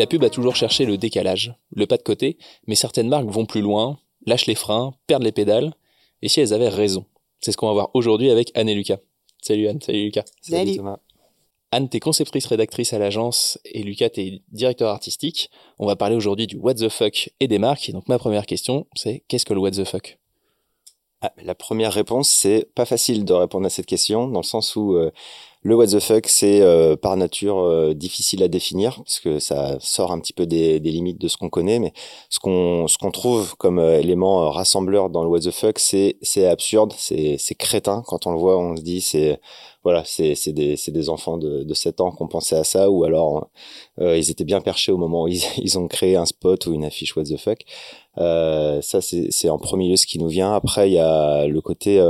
La pub a toujours cherché le décalage, le pas de côté, mais certaines marques vont plus loin, lâchent les freins, perdent les pédales, et si elles avaient raison C'est ce qu'on va voir aujourd'hui avec Anne et Lucas. Salut Anne, salut Lucas. Salut, Thomas. Anne, t'es conceptrice rédactrice à l'agence et Lucas, t'es directeur artistique. On va parler aujourd'hui du what the fuck et des marques. Et donc ma première question, c'est qu'est-ce que le what the fuck? Ah, La première réponse, c'est pas facile de répondre à cette question dans le sens où euh, le what the fuck, c'est euh, par nature euh, difficile à définir parce que ça sort un petit peu des, des limites de ce qu'on connaît. Mais ce qu'on ce qu'on trouve comme euh, élément rassembleur dans le what the fuck, c'est c'est absurde, c'est c'est crétin. Quand on le voit, on se dit c'est voilà, c'est c'est des c'est des enfants de de 7 ans qui ont pensé à ça ou alors ils étaient bien perchés au moment où ils ils ont créé un spot ou une affiche what the fuck. ça c'est c'est en premier lieu ce qui nous vient. Après il y a le côté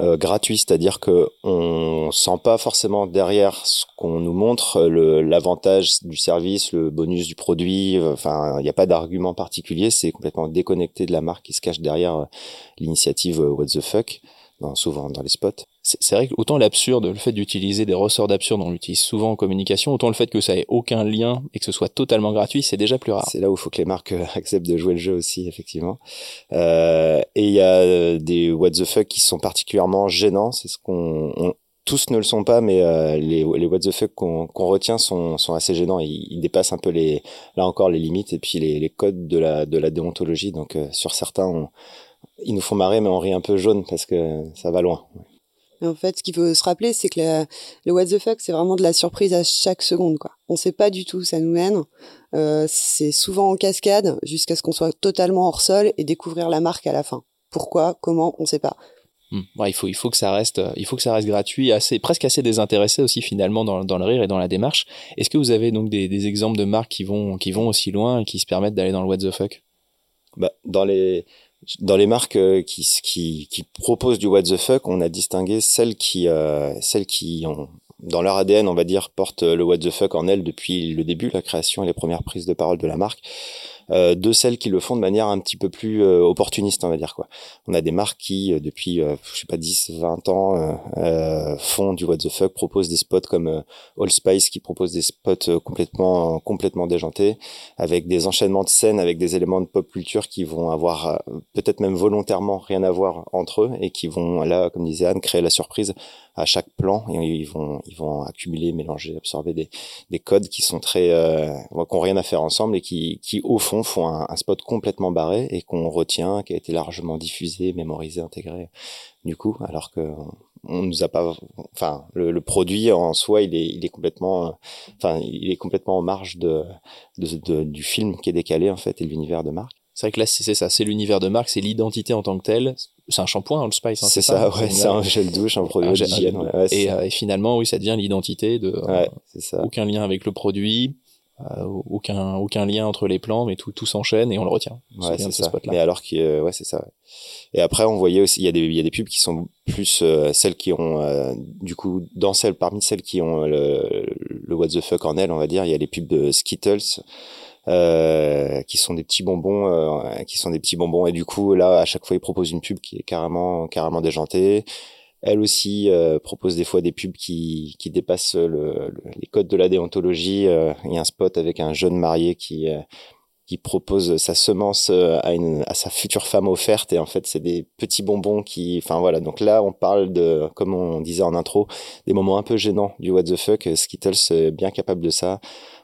euh, gratuit, c'est-à-dire que on sent pas forcément derrière ce qu'on nous montre l'avantage du service, le bonus du produit. Enfin, il n'y a pas d'argument particulier, c'est complètement déconnecté de la marque qui se cache derrière euh, l'initiative euh, What the fuck souvent dans les spots. C'est vrai que autant l'absurde, le fait d'utiliser des ressorts d'absurde, on l'utilise souvent en communication, autant le fait que ça ait aucun lien et que ce soit totalement gratuit, c'est déjà plus rare. C'est là où il faut que les marques euh, acceptent de jouer le jeu aussi, effectivement. Euh, et il y a euh, des what the fuck qui sont particulièrement gênants. C'est ce qu'on tous ne le sont pas, mais les, les what the fuck qu'on retient sont, sont assez gênants. Ils, ils, dépassent un peu les, là encore les limites et puis les, les codes de la, de la déontologie. Donc sur certains, on, ils nous font marrer, mais on rit un peu jaune parce que ça va loin. En fait, ce qu'il faut se rappeler, c'est que le what the fuck, c'est vraiment de la surprise à chaque seconde. Quoi. On ne sait pas du tout où ça nous mène. Euh, c'est souvent en cascade jusqu'à ce qu'on soit totalement hors sol et découvrir la marque à la fin. Pourquoi, comment, on ne sait pas. Hmm. il faut il faut que ça reste il faut que ça reste gratuit assez presque assez désintéressé aussi finalement dans, dans le rire et dans la démarche est-ce que vous avez donc des, des exemples de marques qui vont qui vont aussi loin et qui se permettent d'aller dans le what the fuck? Bah, dans les dans les marques euh, qui, qui, qui, proposent du what the fuck, on a distingué celles qui, euh, celles qui ont, dans leur ADN, on va dire, portent le what the fuck en elles depuis le début, la création et les premières prises de parole de la marque de celles qui le font de manière un petit peu plus euh, opportuniste, on va dire quoi. On a des marques qui, euh, depuis, je sais pas, 10, 20 ans, font du what the fuck, proposent des spots comme Allspice qui propose des spots complètement, complètement déjantés, avec des enchaînements de scènes, avec des éléments de pop culture qui vont avoir peut-être même volontairement rien à voir entre eux et qui vont là, comme disait Anne, créer la surprise à chaque plan et ils vont ils vont accumuler, mélanger, absorber des, des codes qui sont très euh, qui ont rien à faire ensemble et qui qui au fond font un, un spot complètement barré et qu'on retient, qui a été largement diffusé, mémorisé, intégré du coup, alors que on nous a pas enfin le, le, produit en soi il est il est complètement enfin il est complètement en marge de, de, de du film qui est décalé en fait et l'univers de marque c'est vrai que là, c'est ça, c'est l'univers de marque, c'est l'identité en tant que telle. C'est un shampoing, Old Spice. Hein, c'est ça, ouais, c'est un gel douche, un produit d'hygiène. Ouais, et, euh, et, finalement, oui, ça devient l'identité de euh, ça. aucun lien avec le produit, euh, aucun aucun lien entre les plans, mais tout tout s'enchaîne et on le retient. Ouais, c'est ça. Mais alors que ouais, c'est ça. Et après, on voyait aussi, il y a des il y a des pubs qui sont plus euh, celles qui ont du coup dans celles parmi celles qui ont le, le what the fuck en elles, on va dire, il y a les pubs de Skittles euh, qui sont des petits bonbons, euh, qui sont des petits bonbons. Et du coup, là, à chaque fois, ils proposent une pub qui est carrément, carrément déjantée. Elle aussi euh, propose des fois des pubs qui, qui dépassent le, les codes de la déontologie. Il y a un spot avec un jeune marié qui qui propose sa semence à, une, à sa future femme offerte. Et en fait c'est des petits bonbons qui enfin voilà. Donc là on parle de comme on disait en intro des moments un peu gênants du what the fuck. Skittles est bien capable de ça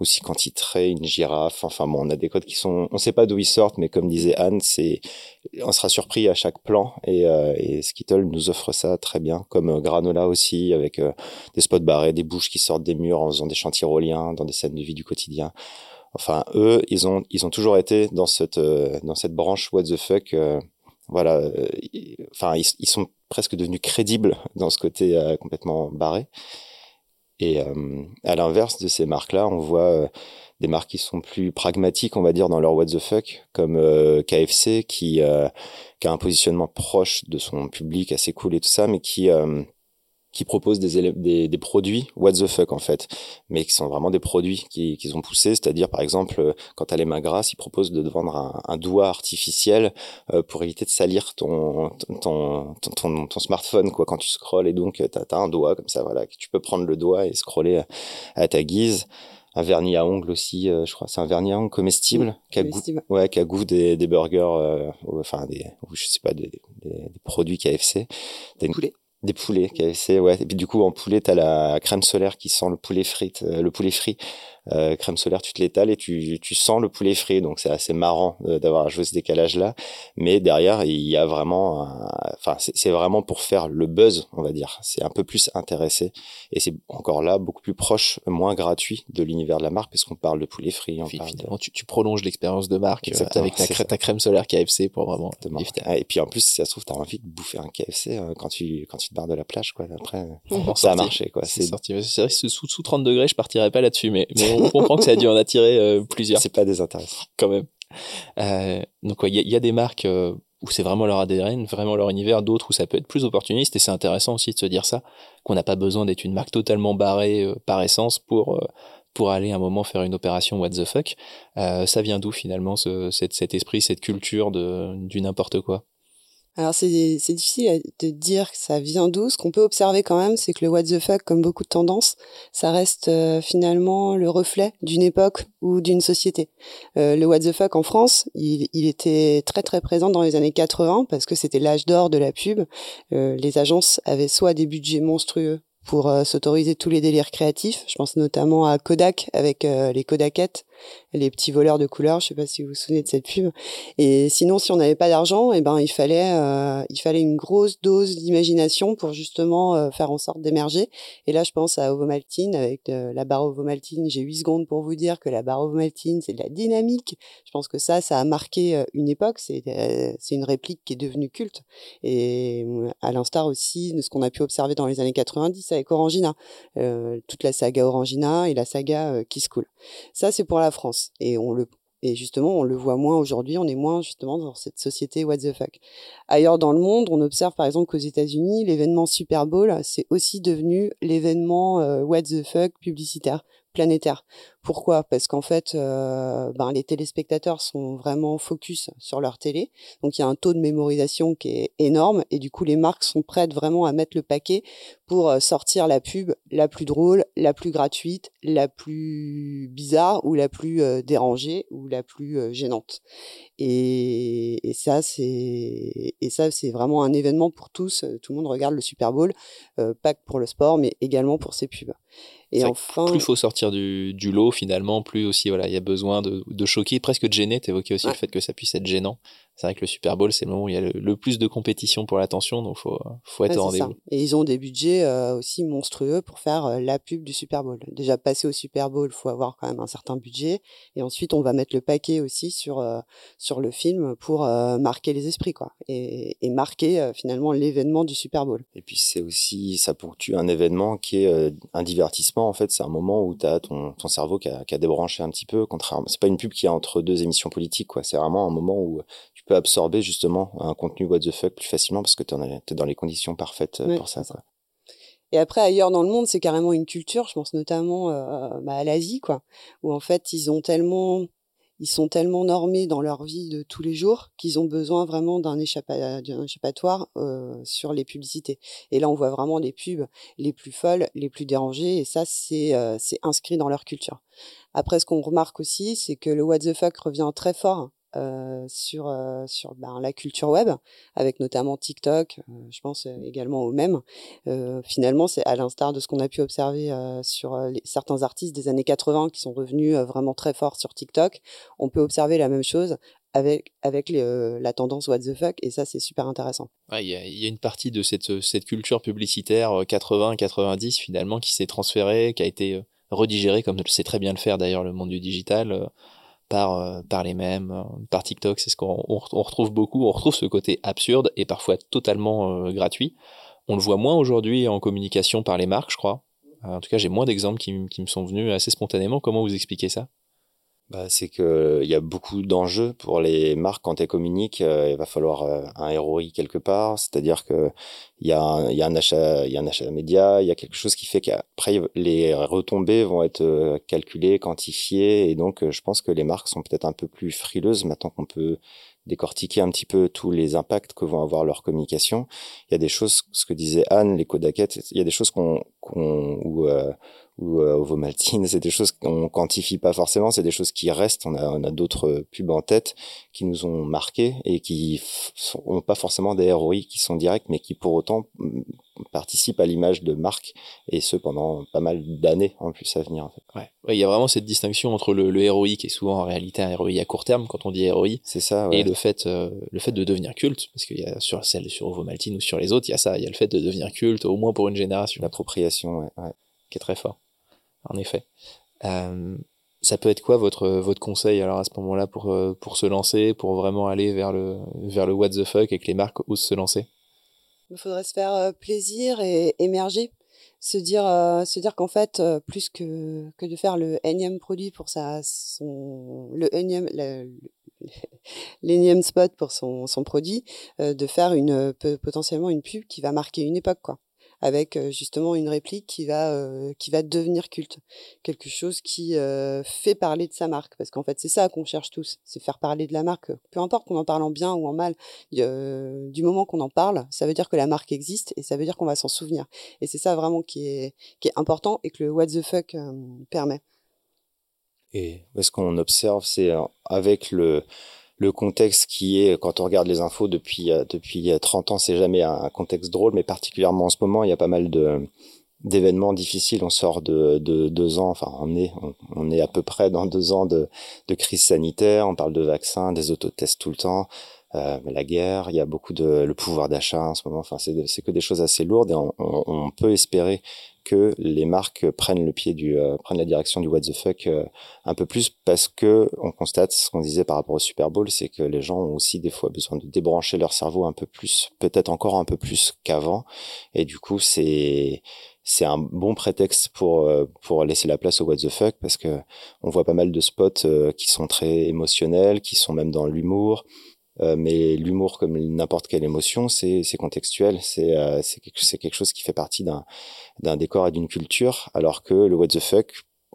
aussi quand il traite une girafe. Enfin bon, on a des codes qui sont, on sait pas d'où ils sortent, mais comme disait Anne, c'est, on sera surpris à chaque plan et, euh, et Skittle nous offre ça très bien, comme euh, Granola aussi avec euh, des spots barrés, des bouches qui sortent des murs en faisant des chants tyroliens dans des scènes de vie du quotidien. Enfin, eux, ils ont, ils ont toujours été dans cette, dans cette branche what the fuck. voilà, enfin, ils, ils, sont presque devenus crédibles dans ce côté complètement barré. Et euh, à l'inverse de ces marques-là, on voit euh, des marques qui sont plus pragmatiques, on va dire, dans leur what the fuck, comme euh, KFC, qui, qui a un positionnement proche de son public, assez cool et tout ça, mais qui qui proposent des, des, des, produits what the fuck en fait, mais qui sont vraiment des produits qu'ils qui ont poussés, c'est-à-dire par exemple euh, quand tu as les mains grasses, ils proposent de te vendre un, un doigt artificiel euh, pour éviter de salir ton ton, ton, ton, smartphone quoi quand tu scrolles et donc tu as, un doigt comme ça voilà que tu peux prendre le doigt et scroller à, ta guise un vernis à ongles aussi, euh, je crois. C'est un vernis à ongles comestible, qui a goût, ouais, qui a goût des, des burgers, euh, enfin des, je sais pas, des, des, des produits KFC. Des poulets. Des poulets KFC, ouais. Et puis du coup, en poulet, t'as la crème solaire qui sent le poulet frit, euh, le poulet frit. Euh, crème solaire, tu te l'étales et tu, tu sens le poulet frit. Donc c'est assez marrant d'avoir joué ce décalage-là. Mais derrière, il y a vraiment, enfin, c'est vraiment pour faire le buzz, on va dire. C'est un peu plus intéressé et c'est encore là beaucoup plus proche, moins gratuit de l'univers de la marque parce qu'on parle de poulet frit. On parle tu, tu, prolonges l'expérience de marque euh, avec ta, ta, crème solaire KFC pour vraiment. Ah, et puis en plus, si ça se trouve, t'as envie de bouffer un KFC euh, quand tu quand tu te barres de la plage, quoi. Après, ça a marché, quoi. C'est sorti. C'est vrai que sous, sous 30 degrés, je partirais pas là-dessus, mais, mais on comprend que ça a dû en attirer euh, plusieurs. C'est pas désintéressant. Quand même. Euh, donc, il y, y, a des marques euh, où c'est vraiment leur ADN, vraiment leur univers, d'autres où ça peut être plus opportuniste, et c'est intéressant aussi de se dire ça, qu'on n'a pas besoin d'être une marque totalement barrée euh, par essence pour euh, pour aller un moment faire une opération what the fuck. ça vient d'où finalement ce, cet, cet esprit, cette culture de du n'importe quoi? Alors c'est difficile de dire que ça vient d'où. Ce qu'on peut observer quand même, c'est que le what the fuck, comme beaucoup de tendances, ça reste euh, finalement le reflet d'une époque ou d'une société. Euh, le what the fuck en France, il, il, était très très présent dans les années 80 parce que c'était l'âge d'or de la pub. Euh, les agences avaient soit des budgets monstrueux pour euh, s'autoriser tous les délires créatifs. Je pense notamment à Kodak avec euh, les Kodakettes les petits voleurs de couleurs. Je sais pas si vous vous souvenez de cette pub. Et sinon, si on n'avait pas d'argent, eh ben il fallait euh, il fallait une grosse dose d'imagination pour justement euh, faire en sorte d'émerger. Et là, je pense à Ovomaltine avec euh, la barre Ovomaltine. J'ai 8 secondes pour vous dire que la barre Ovomaltine, c'est de la dynamique. Je pense que ça, ça a marqué une époque. C'est c'est une réplique qui est devenue culte. Et à l'instar aussi de ce qu'on a pu observer dans les années 90 avec Orangina, toute la saga Orangina et la saga Kiss Cool. Ça, c'est pour la France. Et on le et justement, on le voit moins aujourd'hui, on est moins justement dans cette société what the fuck. Ailleurs dans le monde, on observe par exemple qu'aux États-Unis, l'événement Super Bowl, c'est aussi devenu l'événement euh, what the fuck publicitaire planétaire. Pourquoi? Parce qu'en fait, euh, ben, les téléspectateurs sont vraiment focus sur leur télé, donc il y a un taux de mémorisation qui est énorme, et du coup les marques sont prêtes vraiment à mettre le paquet pour euh, sortir la pub la plus drôle, la plus gratuite, la plus bizarre ou la plus euh, dérangée ou la plus euh, gênante. Et, et ça c'est et ça c'est vraiment un événement pour tous. Tout le monde regarde le Super Bowl, pas que pour le sport, mais également pour ses pubs. Et enfin, plus il faut sortir du, du, lot finalement, plus aussi voilà, il y a besoin de, de choquer, presque de gêner. T'évoquais aussi le fait que ça puisse être gênant. C'est vrai que le Super Bowl, c'est le moment où il y a le, plus de compétition pour l'attention, donc faut faut être au rendez-vous. Et ils ont des budgets euh, aussi monstrueux pour faire euh, la pub du Super Bowl. Déjà passer au Super Bowl, faut avoir quand même un certain budget, et ensuite on va mettre le paquet aussi sur euh, sur le film pour marquer les esprits quoi, et, et marquer finalement l'événement du Super Bowl. Et puis c'est aussi ça ponctue un événement qui est un divertissement en fait. C'est un moment où tu as ton ton cerveau qui a, qui a débranché un petit peu. Contrairement, c'est pas une pub qui est entre deux émissions politiques quoi. C'est vraiment un moment où tu peux absorber justement un contenu what the fuck plus facilement parce que tu es dans les conditions parfaites euh, pour ça. Et après, ailleurs dans le monde, c'est carrément une culture. Je pense notamment euh, bah, à l'Asie, quoi, où en fait, ils ont tellement, ils sont tellement normés dans leur vie de tous les jours qu'ils ont besoin vraiment d'un échappatoire euh, sur les publicités. Et là, on voit vraiment les pubs les plus folles, les plus dérangées, et ça, c'est euh, c'est inscrit dans leur culture. Après, ce qu'on remarque aussi, c'est que le what the fuck revient très fort sur sur ben, la culture web, avec notamment TikTok. Je pense également au même. finalement, c'est à l'instar de ce qu'on a pu observer sur certains artistes des années 80 qui sont revenus vraiment très forts sur TikTok. On peut observer la même chose avec avec la tendance what the fuck et ça c'est super intéressant. Il y, a, y, a, une partie de cette cette culture publicitaire 80-90 finalement qui s'est transférée, qui a été redigérée comme sait très bien le faire d'ailleurs le monde du digital par euh, par les mêmes, euh, par TikTok, c'est ce qu'on on, retrouve beaucoup. On retrouve ce côté absurde et parfois totalement euh, gratuit. On le voit moins aujourd'hui en communication par les marques, je crois. en tout cas, j'ai moins d'exemples qui, qui, me sont venus assez spontanément. Comment vous expliquez ça? Bah, c'est que il y a beaucoup d'enjeux pour les marques quand elles communiquent. Euh, il va falloir euh, un ROI quelque part, c'est-à-dire que il y a un, y a un achat, il y a un achat média, il y a quelque chose qui fait qu'après les retombées vont être euh, calculées, quantifiées, et donc je pense que les marques sont peut-être un peu plus frileuses maintenant qu'on peut décortiquer un petit peu tous les impacts que vont avoir leur communication. Il y a des choses, ce que disait Anne, les codaquettes, il y a des choses qu'on, qu'on ou ou euh, Ovomaltine, c'est des choses qu'on quantifie pas forcément, c'est des choses qui restent. On a, on a d'autres pubs en tête qui nous ont marqué et qui n'ont pas forcément des ROI qui sont directs, mais qui pour autant participent à l'image de marque et ce pendant pas mal d'années en plus à venir. En fait. Ouais, il y a vraiment cette distinction entre le, le ROI qui est souvent en réalité un ROI à court terme quand on dit ROI, c'est ça, ouais. et le fait, euh, le fait de devenir culte, parce qu'il y a sur celle sur Ovomaltine ou sur les autres, il y a ça, il y a le fait de devenir culte au moins pour une génération. L'appropriation, ouais, ouais. qui est très fort en effet. Euh, ça peut être quoi votre votre conseil alors à ce moment-là pour euh, pour se lancer, pour vraiment aller vers le vers le what the fuck et que les marques osent se lancer? Il faudrait se faire euh, plaisir et émerger, se dire se dire qu'en fait plus que que de faire le énième produit pour sa son le énième l'énième spot pour son son produit, de faire une potentiellement une pub qui va marquer une époque quoi avec justement une réplique qui va qui va devenir culte, quelque chose qui fait parler de sa marque, parce qu'en fait c'est ça qu'on cherche tous, c'est faire parler de la marque, peu importe qu'on en parle en bien ou en mal, du moment qu'on en parle, ça veut dire que la marque existe et ça veut dire qu'on va s'en souvenir, et c'est ça vraiment qui est qui est important et que le what the fuck permet. Et ce qu'on observe, c'est avec le le contexte qui est, quand on regarde les infos depuis euh, depuis 30 ans, c'est jamais un contexte drôle, mais particulièrement en ce moment, il y a pas mal de d'événements difficiles. On sort de, de deux ans, enfin on est on, est à peu près dans deux ans de, de crise sanitaire. On parle de vaccins, des autotests tout le temps. Euh, la guerre, il y a beaucoup de le pouvoir d'achat en ce moment. Enfin, c'est c'est que des choses assez lourdes et on, on, peut espérer que les marques prennent le pied du euh, prennent la direction du what the fuck euh, un peu plus parce que on constate ce qu'on disait par rapport au Super Bowl, c'est que les gens ont aussi des fois besoin de débrancher leur cerveau un peu plus, peut-être encore un peu plus qu'avant et du coup c'est c'est un bon prétexte pour euh, pour laisser la place au what the fuck parce que on voit pas mal de spots qui sont très émotionnels, qui sont même dans l'humour, mais l'humour, comme n'importe quelle émotion, c'est contextuel, c'est euh, c'est quelque chose qui fait partie d'un décor et d'une culture, alors que le what the fuck,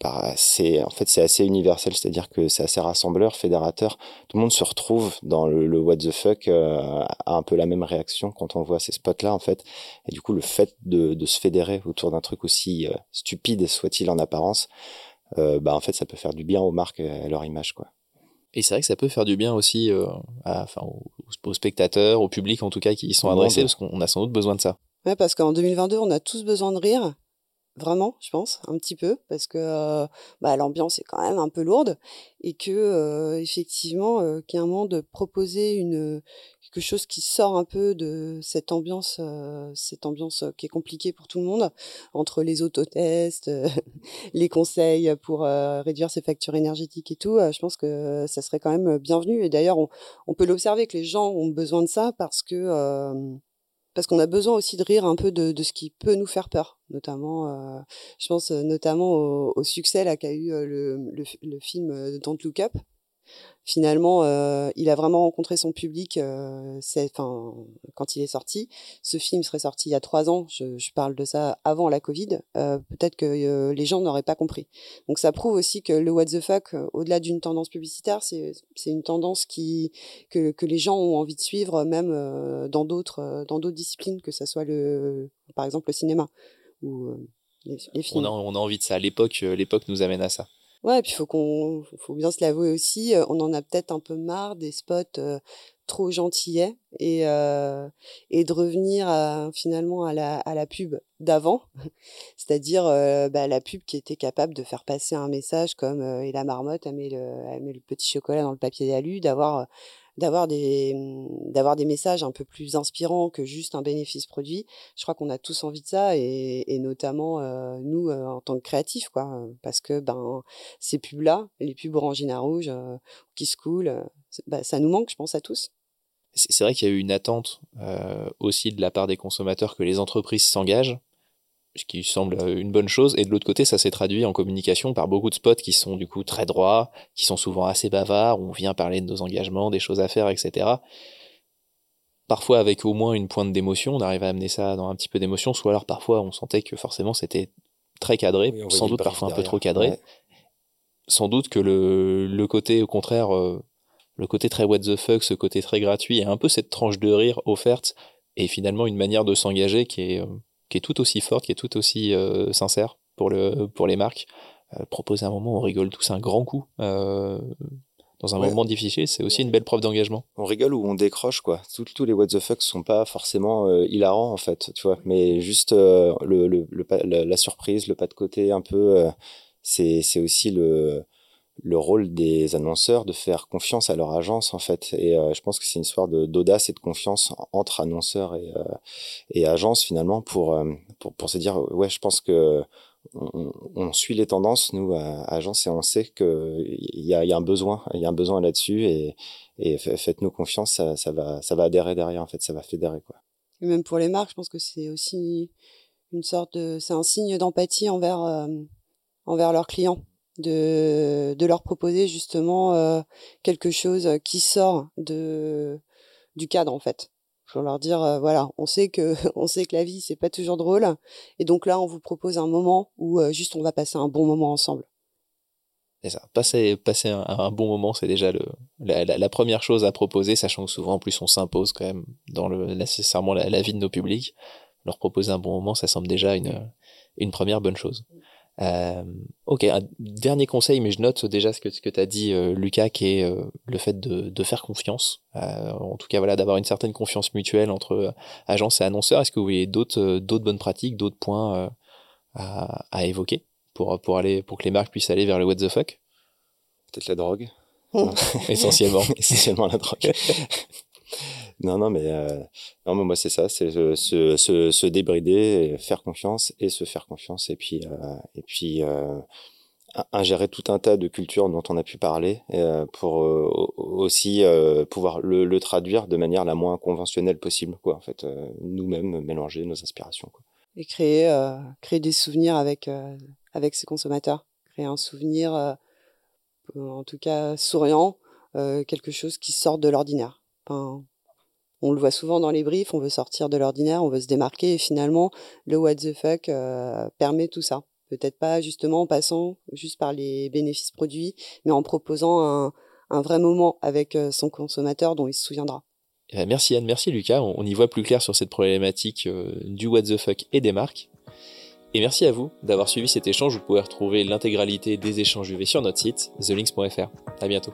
bah, c'est en fait c'est assez universel, c'est-à-dire que c'est assez rassembleur, fédérateur. Tout le monde se retrouve dans le, le what the fuck, euh, a un peu la même réaction quand on voit ces spots-là en fait. Et du coup, le fait de, de se fédérer autour d'un truc aussi euh, stupide soit-il en apparence, euh, bah en fait ça peut faire du bien aux marques et à leur image quoi. Et c'est vrai que ça peut faire du bien aussi euh, à, enfin, aux, spectateurs, au public en tout cas qui y sont adressés, parce qu'on a sans doute besoin de ça. Ouais, parce qu'en 2022, on a tous besoin de rire, vraiment, je pense, un petit peu, parce que euh, bah, l'ambiance est quand même un peu lourde, et que euh, effectivement, euh, moment de proposer une quelque chose qui sort un peu de cette ambiance, euh, cette ambiance qui est compliquée pour tout le monde, entre les autotests, les conseils pour réduire ses factures énergétiques et tout. je pense que ça serait quand même bienvenu. Et d'ailleurs, on, on peut l'observer que les gens ont besoin de ça parce que parce qu'on a besoin aussi de rire un peu de, ce qui peut nous faire peur, notamment, euh, je pense notamment au, succès qu'a eu le, le, le, film Don't Look Up, finalement, euh, il a vraiment rencontré son public euh, quand il est sorti. Ce film serait sorti il y a trois ans, je, je parle de ça avant la Covid, euh, peut-être que euh, les gens n'auraient pas compris. Donc ça prouve aussi que le what the fuck, au-delà d'une tendance publicitaire, c'est une tendance qui, que, que les gens ont envie de suivre, même dans d'autres dans d'autres disciplines, que ce soit le, par exemple le cinéma ou les, les, films. On a, on a envie de ça. L'époque, l'époque nous amène à ça. Ouais, et puis faut qu'on, faut bien se l'avouer aussi, on en a peut-être un peu marre des spots trop gentillets et euh, et de revenir à, finalement à la à la pub d'avant, c'est-à-dire bah, la pub qui était capable de faire passer un message comme et la marmotte elle met le elle met le petit chocolat dans le papier d'alu, d'avoir d'avoir des d'avoir des messages un peu plus inspirants que juste un bénéfice produit. Je crois qu'on a tous envie de ça et, et notamment euh, nous euh, en tant que créatifs quoi, parce que ben ces pubs là, les pubs Orangina rouge, euh, qui se coulent, ça nous manque, je pense à tous. C'est vrai qu'il y a eu une attente euh, aussi de la part des consommateurs que les entreprises s'engagent. Ce qui semble une bonne chose. Et de l'autre côté, ça s'est traduit en communication par beaucoup de spots qui sont du coup très droits, qui sont souvent assez bavards, où on vient parler de nos engagements, des choses à faire, etc. Parfois avec au moins une pointe d'émotion, on arrive à amener ça dans un petit peu d'émotion, soit alors parfois on sentait que forcément c'était très cadré, sans doute parfois un peu trop cadré. Sans doute que le, le côté au contraire, euh, le côté très what the fuck, ce côté très gratuit, et un peu cette tranche de rire offerte, et finalement une manière de s'engager qui est, euh, qui est tout aussi forte, qui est tout aussi euh, sincère pour, le, pour les marques. proposer un moment où on rigole tous un grand coup dans un moment difficile, c'est aussi une belle preuve d'engagement. On rigole ou on décroche quoi. Tous, les what the fuck sont pas forcément euh, hilarants en fait, tu vois, mais juste euh, le, le, la, surprise, le pas de côté un peu, euh, c'est c'est aussi le le rôle des annonceurs de faire confiance à leur agence en fait et je pense que c'est une histoire d'audace et de confiance entre annonceurs et et agence finalement pour, pour pour se dire ouais je pense que on, suit les tendances, nous, à, Agence, et on sait qu'il y a, y a un besoin, il y a un besoin là-dessus, et, faites-nous confiance, ça, va, ça va adhérer derrière, en fait, ça va fédérer, quoi. Et même pour les marques, je pense que c'est aussi une sorte de, c'est un signe d'empathie envers, euh, envers leurs clients, de, leur proposer justement euh, quelque chose qui sort de, du cadre, en fait. Pour leur dire euh, voilà on sait que on sait que la vie c'est pas toujours drôle et donc là on vous propose un moment où euh, juste on va passer un bon moment ensemble. C'est ça. Passer passer un, bon moment c'est déjà le la, première chose à proposer sachant que souvent en plus on s'impose quand même dans le nécessairement la, la, vie de nos publics. Leur proposer un bon moment ça semble déjà une une première bonne chose euh, ok, un dernier conseil, mais je note déjà ce que, ce que tu as dit, euh, Lucas, qui est euh, le fait de, de faire confiance. Euh, en tout cas, voilà, d'avoir une certaine confiance mutuelle entre agence et annonceur. Est-ce que vous voyez d'autres d'autres bonnes pratiques, d'autres points à, à, évoquer pour, pour, aller, pour que les marques puissent aller vers le what the fuck? Peut-être la drogue. Essentiellement. Essentiellement la drogue. Non, non, mais euh, non, mais moi c'est ça, c'est se, se, débrider, faire confiance et se faire confiance, et puis euh, et puis euh, ingérer tout un tas de cultures dont on a pu parler euh, pour euh, aussi euh, pouvoir le, traduire de manière la moins conventionnelle possible, quoi. En fait, nous-mêmes mélanger nos inspirations. Quoi. Et créer créer des souvenirs avec avec consommateurs, créer un souvenir, en tout cas souriant, quelque chose qui sort de l'ordinaire. On le voit souvent dans les briefs, on veut sortir de l'ordinaire, on veut se démarquer et finalement le what the fuck euh, permet tout ça. Peut-être pas justement en passant juste par les bénéfices produits, mais en proposant un, vrai moment avec euh, son consommateur dont il se souviendra. Eh ben, merci Anne, merci Lucas, on, y voit plus clair sur cette problématique euh, du what the fuck et des marques. Et merci à vous d'avoir suivi cet échange, vous pouvez retrouver l'intégralité des échanges UV sur notre site, thelinks.fr. À bientôt.